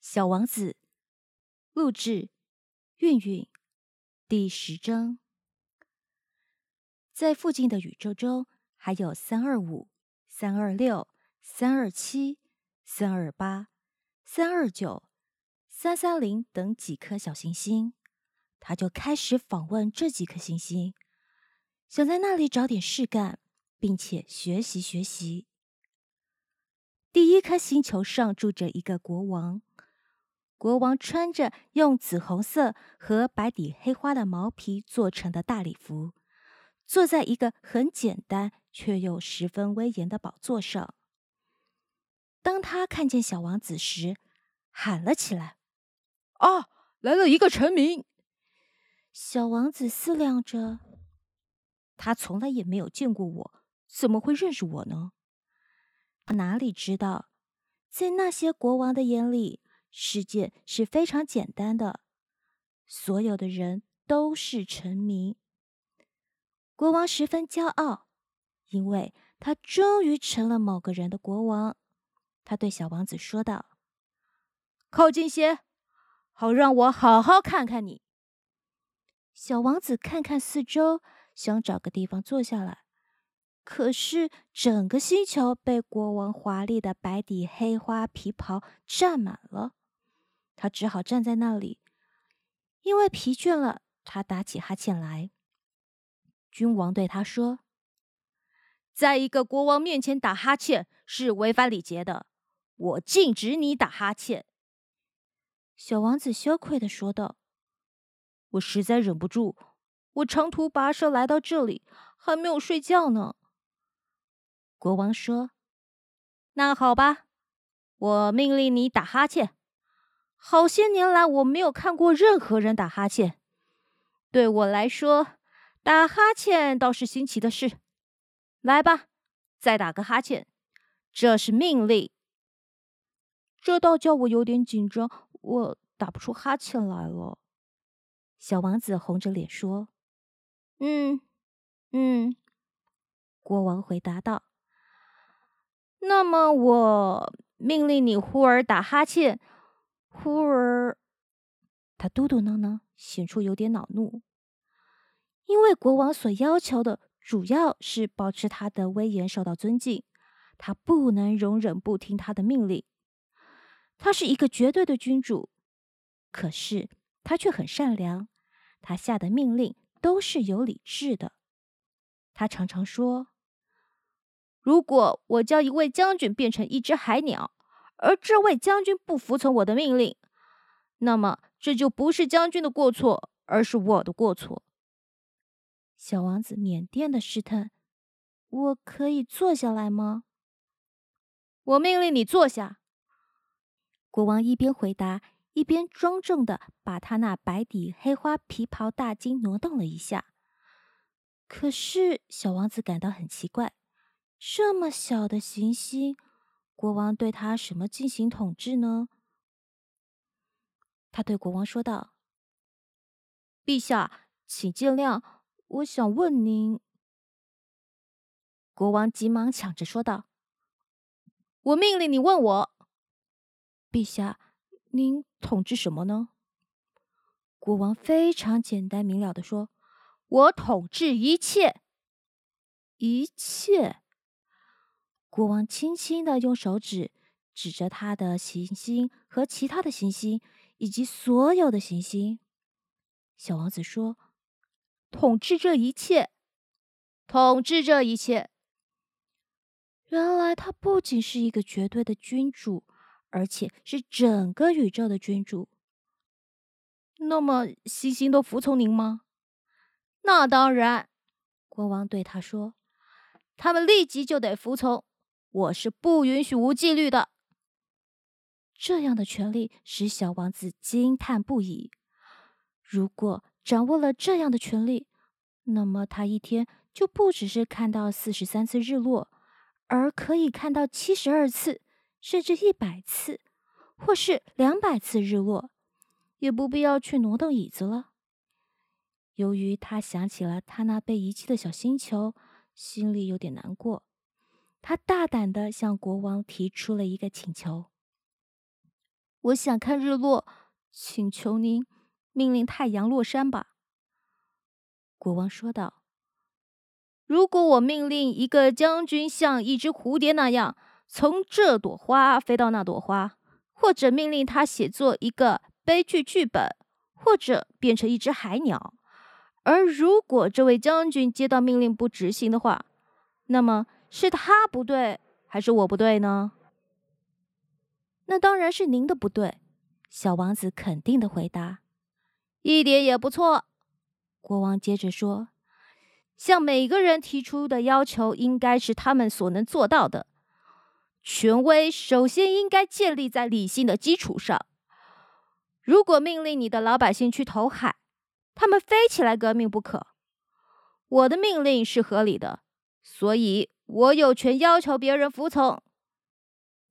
小王子，录制，韵韵，第十章。在附近的宇宙中，还有三二五、三二六、三二七、三二八、三二九、三三零等几颗小行星。他就开始访问这几颗行星，想在那里找点事干，并且学习学习。第一颗星球上住着一个国王。国王穿着用紫红色和白底黑花的毛皮做成的大礼服，坐在一个很简单却又十分威严的宝座上。当他看见小王子时，喊了起来：“啊，来了一个臣民！”小王子思量着，他从来也没有见过我，怎么会认识我呢？他哪里知道，在那些国王的眼里。世界是非常简单的，所有的人都是臣民。国王十分骄傲，因为他终于成了某个人的国王。他对小王子说道：“靠近些，好让我好好看看你。”小王子看看四周，想找个地方坐下来。可是整个星球被国王华丽的白底黑花皮袍占满了。他只好站在那里，因为疲倦了，他打起哈欠来。君王对他说：“在一个国王面前打哈欠是违反礼节的，我禁止你打哈欠。”小王子羞愧的说道：“我实在忍不住，我长途跋涉来到这里，还没有睡觉呢。”国王说：“那好吧，我命令你打哈欠。”好些年来，我没有看过任何人打哈欠。对我来说，打哈欠倒是新奇的事。来吧，再打个哈欠，这是命令。这倒叫我有点紧张，我打不出哈欠来了。小王子红着脸说：“嗯，嗯。”国王回答道：“那么，我命令你忽而打哈欠。”忽而，他嘟嘟囔囔，显出有点恼怒，因为国王所要求的主要是保持他的威严受到尊敬，他不能容忍不听他的命令。他是一个绝对的君主，可是他却很善良，他下的命令都是有理智的。他常常说：“如果我叫一位将军变成一只海鸟。”而这位将军不服从我的命令，那么这就不是将军的过错，而是我的过错。小王子腼腆的试探：“我可以坐下来吗？”我命令你坐下。国王一边回答，一边庄重的把他那白底黑花皮袍大襟挪动了一下。可是小王子感到很奇怪，这么小的行星。国王对他什么进行统治呢？他对国王说道：“陛下，请见谅，我想问您。”国王急忙抢着说道：“我命令你问我，陛下，您统治什么呢？”国王非常简单明了的说：“我统治一切，一切。”国王轻轻的用手指指着他的行星和其他的行星以及所有的行星。小王子说：“统治这一切，统治这一切。”原来他不仅是一个绝对的君主，而且是整个宇宙的君主。那么，星星都服从您吗？那当然，国王对他说：“他们立即就得服从。”我是不允许无纪律的。这样的权利使小王子惊叹不已。如果掌握了这样的权利，那么他一天就不只是看到四十三次日落，而可以看到七十二次，甚至一百次，或是两百次日落，也不必要去挪动椅子了。由于他想起了他那被遗弃的小星球，心里有点难过。他大胆的向国王提出了一个请求。我想看日落，请求您命令太阳落山吧。”国王说道：“如果我命令一个将军像一只蝴蝶那样从这朵花飞到那朵花，或者命令他写作一个悲剧剧本，或者变成一只海鸟，而如果这位将军接到命令不执行的话，那么是他不对，还是我不对呢？”那当然是您的不对，小王子肯定的回答。一点也不错，国王接着说：“向每个人提出的要求应该是他们所能做到的。权威首先应该建立在理性的基础上。如果命令你的老百姓去投海，他们非起来革命不可。我的命令是合理的，所以我有权要求别人服从。”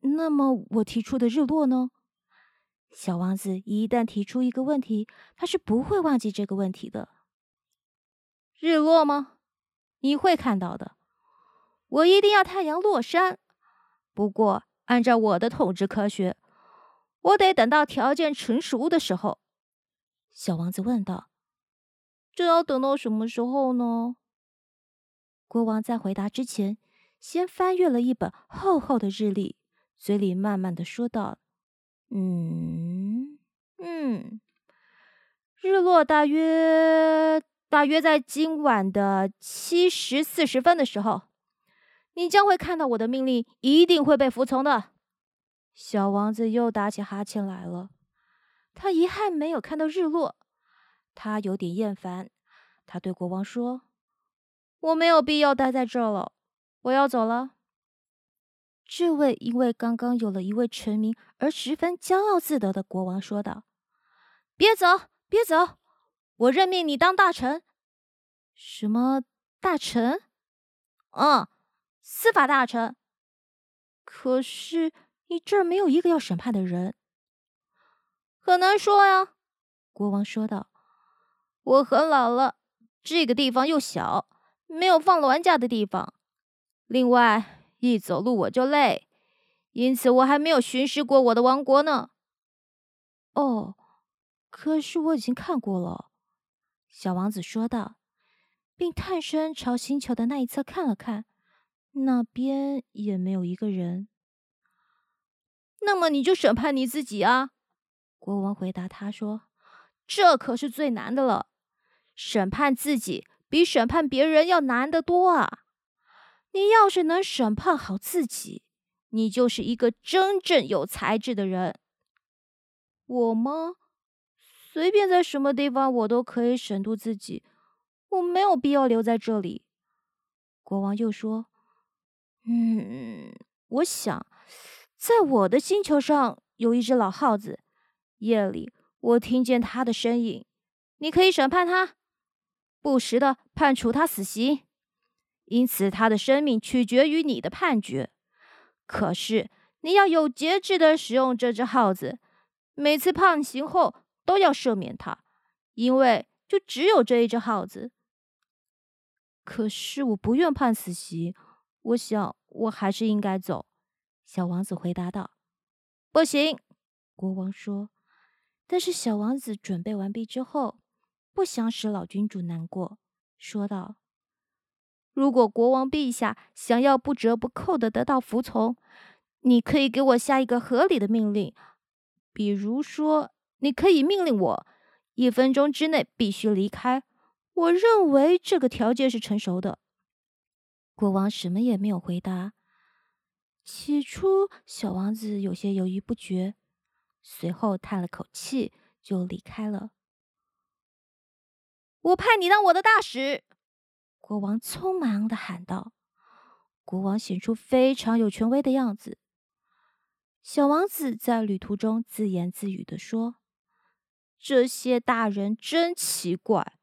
那么我提出的日落呢？小王子一旦提出一个问题，他是不会忘记这个问题的。日落吗？你会看到的。我一定要太阳落山。不过，按照我的统治科学，我得等到条件成熟的时候。小王子问道：“这要等到什么时候呢？”国王在回答之前，先翻阅了一本厚厚的日历。嘴里慢慢的说道：“嗯嗯，日落大约大约在今晚的七时四十分的时候，你将会看到我的命令一定会被服从的。”小王子又打起哈欠来了，他遗憾没有看到日落，他有点厌烦。他对国王说：“我没有必要待在这儿了，我要走了。”这位因为刚刚有了一位臣民而十分骄傲自得的国王说道：“别走，别走！我任命你当大臣。什么大臣？嗯，司法大臣。可是你这儿没有一个要审判的人，很难说呀。”国王说道：“我很老了，这个地方又小，没有放銮驾的地方。另外……”一走路我就累，因此我还没有巡视过我的王国呢。哦，可是我已经看过了，小王子说道，并探身朝星球的那一侧看了看，那边也没有一个人。那么你就审判你自己啊！国王回答他说：“这可是最难的了，审判自己比审判别人要难得多啊。”你要是能审判好自己，你就是一个真正有才智的人。我吗？随便在什么地方，我都可以审度自己。我没有必要留在这里。国王又说：“嗯，我想，在我的星球上有一只老耗子，夜里我听见他的声音。你可以审判他，不时的判处他死刑。”因此，他的生命取决于你的判决。可是，你要有节制的使用这只耗子，每次判刑后都要赦免他，因为就只有这一只耗子。可是，我不愿判死刑，我想我还是应该走。”小王子回答道。“不行。”国王说。但是，小王子准备完毕之后，不想使老君主难过，说道。如果国王陛下想要不折不扣的得到服从，你可以给我下一个合理的命令，比如说，你可以命令我一分钟之内必须离开。我认为这个条件是成熟的。国王什么也没有回答。起初，小王子有些犹豫不决，随后叹了口气，就离开了。我派你当我的大使。国王匆忙的喊道：“国王显出非常有权威的样子。”小王子在旅途中自言自语的说：“这些大人真奇怪，